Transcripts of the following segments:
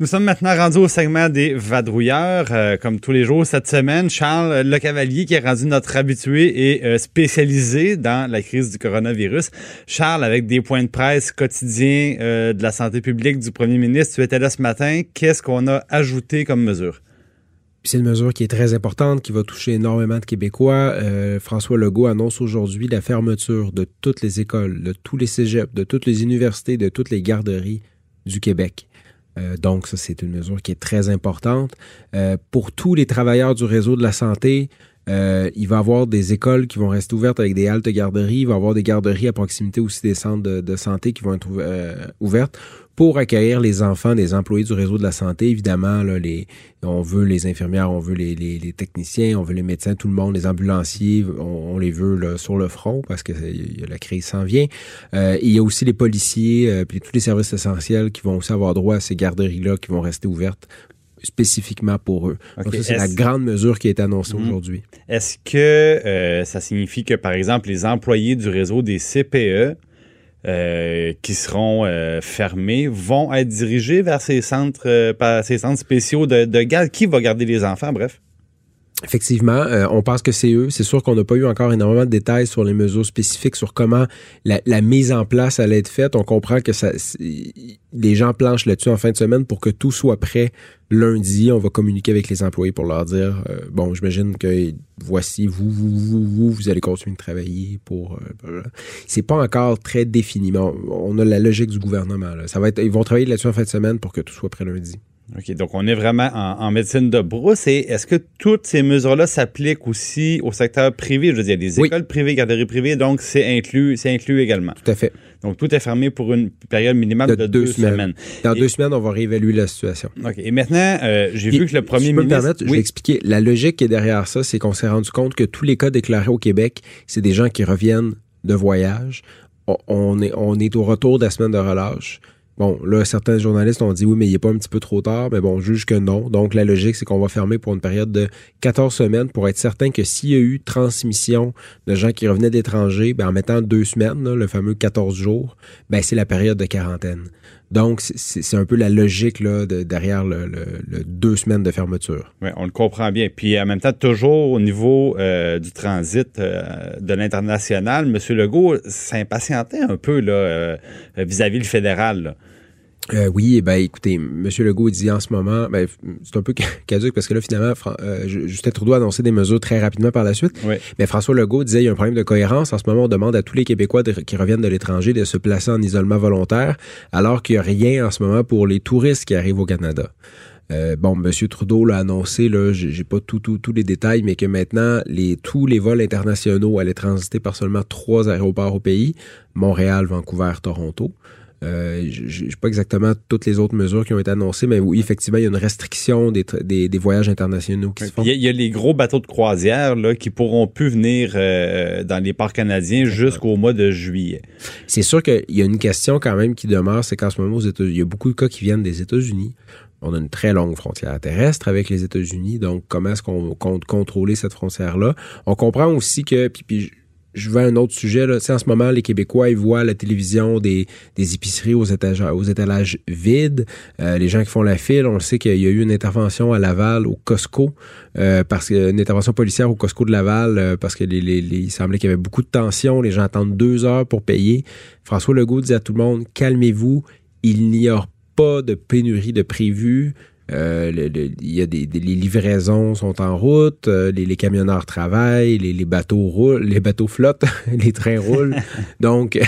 Nous sommes maintenant rendus au segment des vadrouilleurs. Euh, comme tous les jours cette semaine, Charles Le Cavalier, qui est rendu notre habitué et euh, spécialisé dans la crise du coronavirus. Charles, avec des points de presse quotidiens euh, de la santé publique du premier ministre, tu étais là ce matin. Qu'est-ce qu'on a ajouté comme mesure? C'est une mesure qui est très importante, qui va toucher énormément de Québécois. François Legault annonce aujourd'hui la fermeture de toutes les écoles, de tous les cégeps, de toutes les universités, de toutes les garderies du Québec. Euh, donc, ça, c'est une mesure qui est très importante. Euh, pour tous les travailleurs du réseau de la santé, euh, il va y avoir des écoles qui vont rester ouvertes avec des haltes garderies. Il va y avoir des garderies à proximité aussi des centres de, santé qui vont être ouvertes pour accueillir les enfants des employés du réseau de la santé. Évidemment, là, les, on veut les infirmières, on veut les, les, techniciens, on veut les médecins, tout le monde, les ambulanciers, on, les veut là, sur le front parce que la crise s'en vient. Euh, il y a aussi les policiers, euh, puis tous les services essentiels qui vont aussi avoir droit à ces garderies-là qui vont rester ouvertes spécifiquement pour eux. Donc ça, c'est la grande mesure qui est annoncée mhm. aujourd'hui. Est-ce que euh, ça signifie que, par exemple, les employés du réseau des CPE euh, qui seront euh, fermés vont être dirigés vers ces centres, euh, par ces centres spéciaux de, de garde. Qui va garder les enfants, bref? Effectivement, on pense que c'est eux. C'est sûr qu'on n'a pas eu encore énormément de détails sur les mesures spécifiques, sur comment la, mise en place allait être faite. On comprend que ça, les gens planchent là-dessus en fin de semaine pour que tout soit prêt lundi. On va communiquer avec les employés pour leur dire, bon, j'imagine que voici, vous, vous, vous, vous, vous allez continuer de travailler pour. Euh, c'est pas encore très défini, mais on, a la logique du gouvernement. Là. Ça va être, ils vont travailler là-dessus en fin de semaine pour que tout soit prêt lundi. OK, donc on est vraiment en, médecine de brousse. Et est-ce que toutes ces mesures-là s'appliquent aussi au secteur privé? Je veux dire, il y a des écoles privées, garderies privées, donc c'est inclus, c'est inclus également. Tout à fait. Donc tout est fermé pour une période minimale de, deux, semaines. Dans deux semaines, on va réévaluer la situation. OK. Et maintenant, euh, j'ai vu que le premier ministre... Me permettre, je vais expliquer. La logique qui est derrière ça, c'est qu'on s'est rendu compte que tous les cas déclarés au Québec, c'est des gens qui reviennent de voyage. On est, on est au retour de la semaine de relâche. Bon, là, certains journalistes ont dit oui, mais il n'est pas un petit peu trop tard, mais bon, on juge que non. Donc, la logique, c'est qu'on va fermer pour une période de 14 semaines pour être certain que s'il y a eu transmission de gens qui revenaient d'étrangers, ben, en mettant deux semaines, le fameux 14 jours, ben, c'est la période de quarantaine. Donc, c'est un peu la logique là, de, derrière le, deux semaines de fermeture. Oui, on le comprend bien. Puis en même temps, toujours au niveau euh, du transit euh, de l'international, M. Legault s'impatientait un peu là vis-à-vis -vis le fédéral. Là. Euh, oui, eh ben écoutez, M. Legault dit en ce moment, ben, c'est un peu caduque parce que là, finalement, euh, Justin Trudeau a annoncé des mesures très rapidement par la suite. Mais François Legault disait il y a un problème de cohérence. En ce moment, on demande à tous les Québécois qui reviennent de l'étranger de se placer en isolement volontaire, alors qu'il n'y a rien en ce moment pour les touristes qui arrivent au Canada. Euh, bon, M. Trudeau l'a annoncé, là, j'ai pas tous les détails, mais que maintenant, les, tous les vols internationaux allaient transiter par seulement trois aéroports au pays, Montréal, Vancouver, Toronto. Euh, je sais pas exactement toutes les autres mesures qui ont été annoncées, mais oui, effectivement, il y a une restriction des, des, voyages internationaux qui se font. Il y, a, les gros bateaux de croisière là, qui pourront plus venir euh, dans les parcs canadiens jusqu'au mois de juillet. C'est sûr qu'il y a une question quand même qui demeure, c'est qu'en ce moment, aux États il y a beaucoup de cas qui viennent des États-Unis. On a une très longue frontière terrestre avec les États-Unis, donc comment est-ce qu'on compte contrôler cette frontière-là? On comprend aussi que, puis, puis je vais à un autre sujet. Là. en ce moment, les Québécois, ils voient la télévision des, des épiceries aux étages, aux étalages vides. Euh, les gens qui font la file, on le sait qu'il y a eu une intervention à Laval, au Costco, euh, parce que une intervention policière au Costco de Laval, euh, parce que il semblait qu'il y avait beaucoup de tension. Les gens attendent deux heures pour payer. François Legault dit à tout le monde, calmez-vous, il n'y a pas de pénurie de prévu. Euh, il y a des, les livraisons sont en route, euh, les, camionneurs travaillent, les, bateaux roulent, les bateaux flottent, les trains roulent. Donc,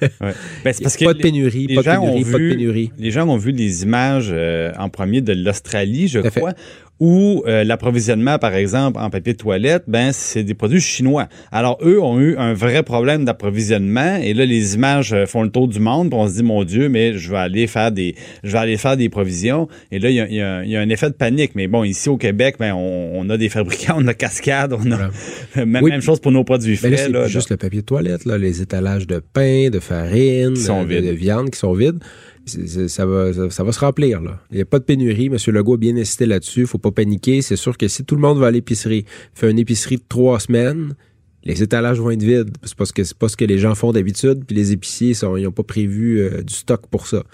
ben, parce pas de pénurie, pas, de pénurie pas de pénurie. Les gens ont vu les images euh, en premier de l'Australie, je crois, ou euh, l'approvisionnement, par exemple, en papier de toilette, ben c'est des produits chinois. Alors eux ont eu un vrai problème d'approvisionnement et là les images euh, font le tour du monde, on se dit mon Dieu, mais je vais aller faire des, je vais aller faire des provisions. Et là il y a, y, y a, un effet de panique. Mais bon, ici au Québec, ben on, a des fabricants, on a Cascade, on a même, chose pour nos produits frais. là, juste le papier de toilette, là, les étalages de pain, de farine, de, de viande qui sont vides ça va, se remplir. Là. Il n'y a pas de pénurie. M. Legault a bien insisté là-dessus. faut pas paniquer. C'est sûr que si tout le monde va à l'épicerie, fait une épicerie de trois semaines, les étalages vont être vides. Parce que c'est pas ce que les gens font d'habitude. Puis les épiciers, ils n'ont pas prévu euh, du stock pour ça.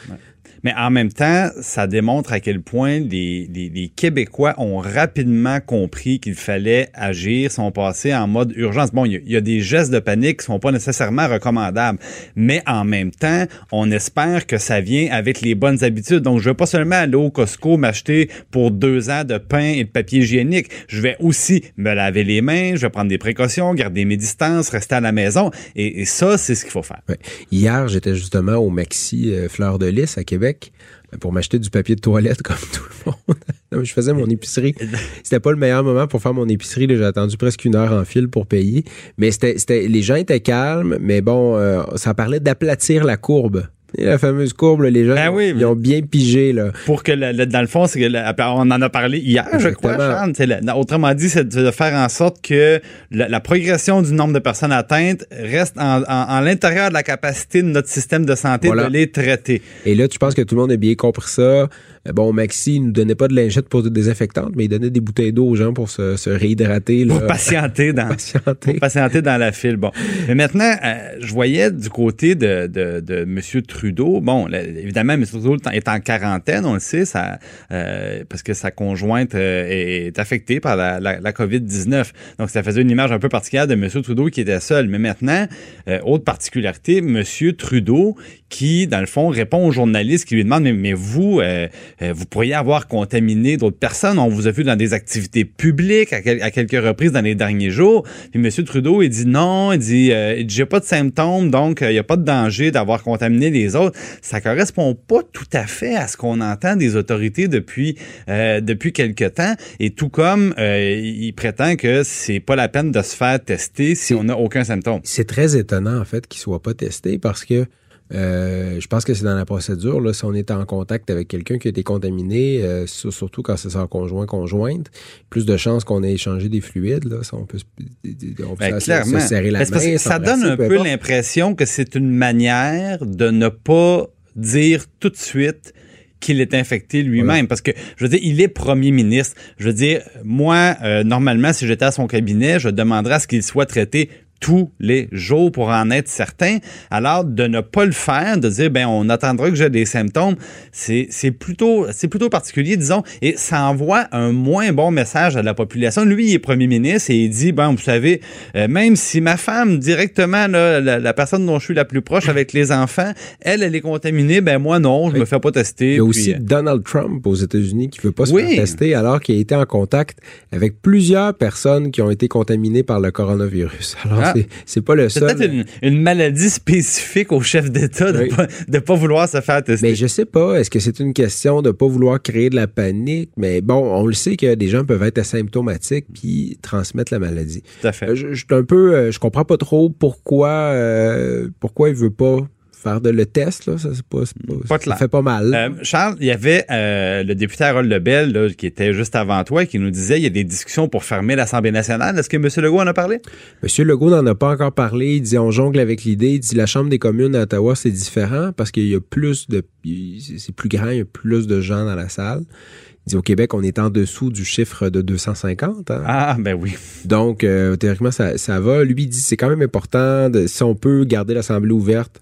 Mais en même temps, ça démontre à quel point les, Québécois ont rapidement compris qu'il fallait agir, sont passés en mode urgence. Bon, il y, a des gestes de panique qui sont pas nécessairement recommandables, mais en même temps, on espère que ça vient avec les bonnes habitudes. Donc, je vais pas seulement aller au Costco m'acheter pour deux ans de pain et de papier hygiénique. Je vais aussi me laver les mains, je vais prendre des précautions, garder mes distances, rester à la maison. Et, et ça, c'est ce qu'il faut faire. Ouais. Hier, j'étais justement au Maxi euh, Fleur de Lys à Québec pour m'acheter du papier de toilette comme tout le monde. je faisais mon épicerie. C'était pas le meilleur moment pour faire mon épicerie. J'ai attendu presque une heure en file pour payer. Mais les gens étaient calmes, mais bon, euh, ça parlait d'aplatir la courbe. Et la fameuse courbe, là, les gens Ben oui, ils ont bien pigé. Là. Pour que, le, le- dans le fond, c'est que le- on en a parlé hier, je crois. Charles. Autrement dit, c'est de faire en sorte que la, la progression du nombre de personnes atteintes reste en, en- en l'intérieur de la capacité de notre système de santé Voilà. de les traiter. Et là, tu penses que tout le monde a bien compris ça. Euh, Bon, Maxi, il nous donnait pas de lingette pour désinfectante, mais il donnait des bouteilles d'eau aux gens pour se, se réhydrater. Là. Pour patienter dans, Patienter. pour patienter dans la file. Bon. Mais maintenant, euh, je voyais du côté de, de, de M. Trudeau, bon, évidemment, M. Trudeau est en quarantaine, on le sait, euh, parce que sa conjointe euh, est affectée par la, la, la COVID-19. Donc, ça faisait une image un peu particulière de M. Trudeau qui était seul. Mais maintenant, euh, autre particularité, M. Trudeau qui, dans le fond, répond aux journalistes qui lui demandent, mais, vous, vous pourriez avoir contaminé d'autres personnes. On vous a vu dans des activités publiques à, quel- à quelques reprises dans les derniers jours. Puis M. Trudeau, il dit non, il dit, j'ai pas de symptômes, donc il n'y a pas de danger d'avoir contaminé les autres. Ça correspond pas tout à fait à ce qu'on entend des autorités depuis euh, depuis quelque temps. Et tout comme euh, il prétend que c'est pas la peine de se faire tester si on n'a aucun symptôme. C'est très étonnant, en fait, qu'il soit pas testé parce que euh, je pense que c'est dans la procédure. Là, si on est en contact avec quelqu'un qui a été contaminé, euh, sur- surtout quand c'est son conjoint conjointe, plus de chances qu'on ait échangé des fluides. Là, ça, on peut, se, on peut Ben, se- clairement. se serrer la Ben, main. ça donne un peu l'impression que c'est une manière de ne pas dire tout de suite qu'il est infecté lui-même. Voilà. Parce que, je veux dire, il est premier ministre. Je veux dire, moi, euh, normalement, si j'étais à son cabinet, je demanderais à ce qu'il soit traité tous les jours pour en être certain. Alors, de ne pas le faire, de dire, ben, on attendra que j'ai des symptômes, c'est, c'est plutôt, c'est plutôt particulier, disons, et ça envoie un moins bon message à la population. Lui, il est premier ministre et il dit, ben, vous savez, euh, même si ma femme, directement, là, la, la personne dont je suis la plus proche avec les enfants, elle, elle est contaminée, ben, moi, non, je Oui. me fais pas tester. Il y a puis, aussi euh, Donald Trump aux États-Unis qui veut pas se Oui. faire tester alors qu'il a été en contact avec plusieurs personnes qui ont été contaminées par le coronavirus. Alors, Ah. c'est- pas le c'est seul. peut-être une, une maladie spécifique au chef d'État de Oui. pas, de pas vouloir se faire tester. Mais je sais pas, est-ce que c'est une question de pas vouloir créer de la panique? Mais bon, on le sait que des gens peuvent être asymptomatiques puis transmettre la maladie. Tout à fait. Euh, Je, je un peu, euh, je comprends pas trop pourquoi, euh, pourquoi il veut pas faire de le test là. Ça c'est pas, pas- Pas ça fait pas mal. Euh, Charles, il y avait euh, le député Harold Lebel là, qui était juste avant toi qui nous disait il y a des discussions pour fermer l'Assemblée nationale. Est-ce que M. Legault en a parlé? Monsieur Legault n'en a pas encore parlé. Il dit on jongle avec l'idée. Il dit la Chambre des communes à Ottawa c'est différent parce qu'il y a plus de, c'est c'est plus grand, il y a plus de gens dans la salle. Il dit au Québec on est en dessous du chiffre de 250. hein. Ah, ben oui. Donc, euh, théoriquement, ça, ça va. Lui, il dit c'est quand même important, de, si on peut garder l'Assemblée ouverte,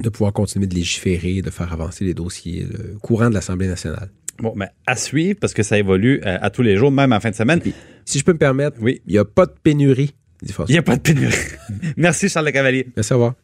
de pouvoir continuer de légiférer, de faire avancer les dossiers le courant de l'Assemblée nationale. Bon, ben, à suivre parce que ça évolue euh, à tous les jours, même en fin de semaine. Puis, si je peux me permettre, Oui. il n'y a pas de pénurie. Il n'y a pas de pénurie. Merci, Charles Le Cavalier. Merci, au revoir.